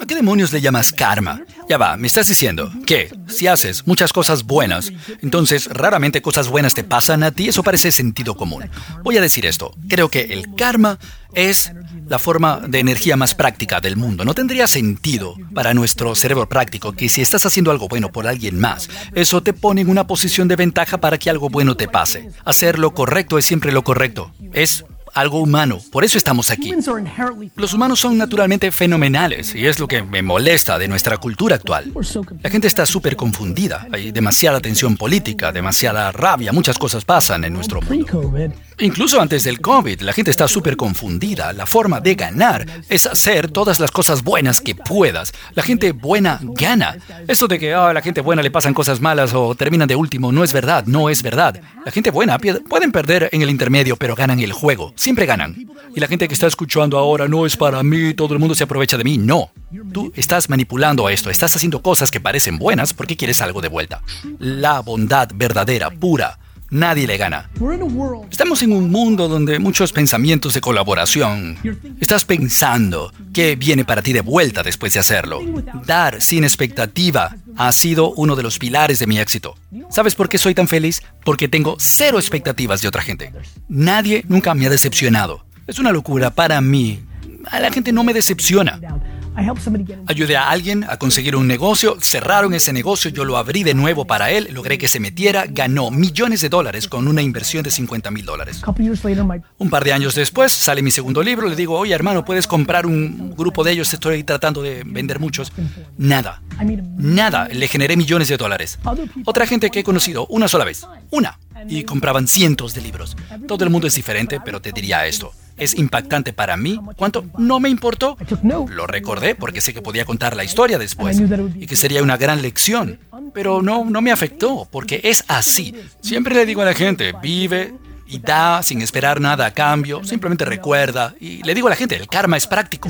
¿A qué demonios le llamas karma? Ya va, me estás diciendo que si haces muchas cosas buenas, entonces raramente cosas buenas te pasan a ti. Eso parece sentido común. Voy a decir esto. Creo que el karma es la forma de energía más práctica del mundo. No tendría sentido para nuestro cerebro práctico que si estás haciendo algo bueno por alguien más, eso te pone en una posición de ventaja para que algo bueno te pase. Hacer lo correcto es siempre lo correcto. Es algo humano. Por eso estamos aquí. Los humanos son naturalmente fenomenales y es lo que me molesta de nuestra cultura actual. La gente está súper confundida. Hay demasiada tensión política, demasiada rabia, muchas cosas pasan en nuestro mundo. Incluso antes del COVID, la gente está súper confundida. La forma de ganar es hacer todas las cosas buenas que puedas. La gente buena gana. Eso de que a la gente buena le pasan cosas malas o terminan de último no es verdad, no es verdad. La gente buena pueden perder en el intermedio, pero ganan el juego. Siempre ganan. Y la gente que está escuchando ahora no es para mí, todo el mundo se aprovecha de mí. No. Tú estás manipulando esto, estás haciendo cosas que parecen buenas porque quieres algo de vuelta. La bondad verdadera, pura, nadie le gana. Estamos en un mundo donde muchos pensamientos de colaboración. Estás pensando qué viene para ti de vuelta después de hacerlo. Dar sin expectativa ha sido uno de los pilares de mi éxito. ¿Sabes por qué soy tan feliz? Porque tengo cero expectativas de otra gente. Nadie nunca me ha decepcionado. Es una locura para mí. A la gente no me decepciona. Ayudé a alguien a conseguir un negocio, cerraron ese negocio, yo lo abrí de nuevo para él, logré que se metiera, ganó millones de dólares con una inversión de 50 mil dólares. Un par de años después sale mi segundo libro, le digo, oye hermano, puedes comprar un grupo de ellos, estoy tratando de vender muchos. Nada, nada, le generé millones de dólares. Otra gente que he conocido una sola vez, una, y compraban cientos de libros. Todo el mundo es diferente, pero te diría esto es impactante para mí. ¿Cuánto? No me importó. Lo recordé porque sé que podía contar la historia después y que sería una gran lección. Pero no, no me afectó porque es así. Siempre le digo a la gente, vive y da sin esperar nada a cambio. Simplemente recuerda. Y le digo a la gente, el karma es práctico.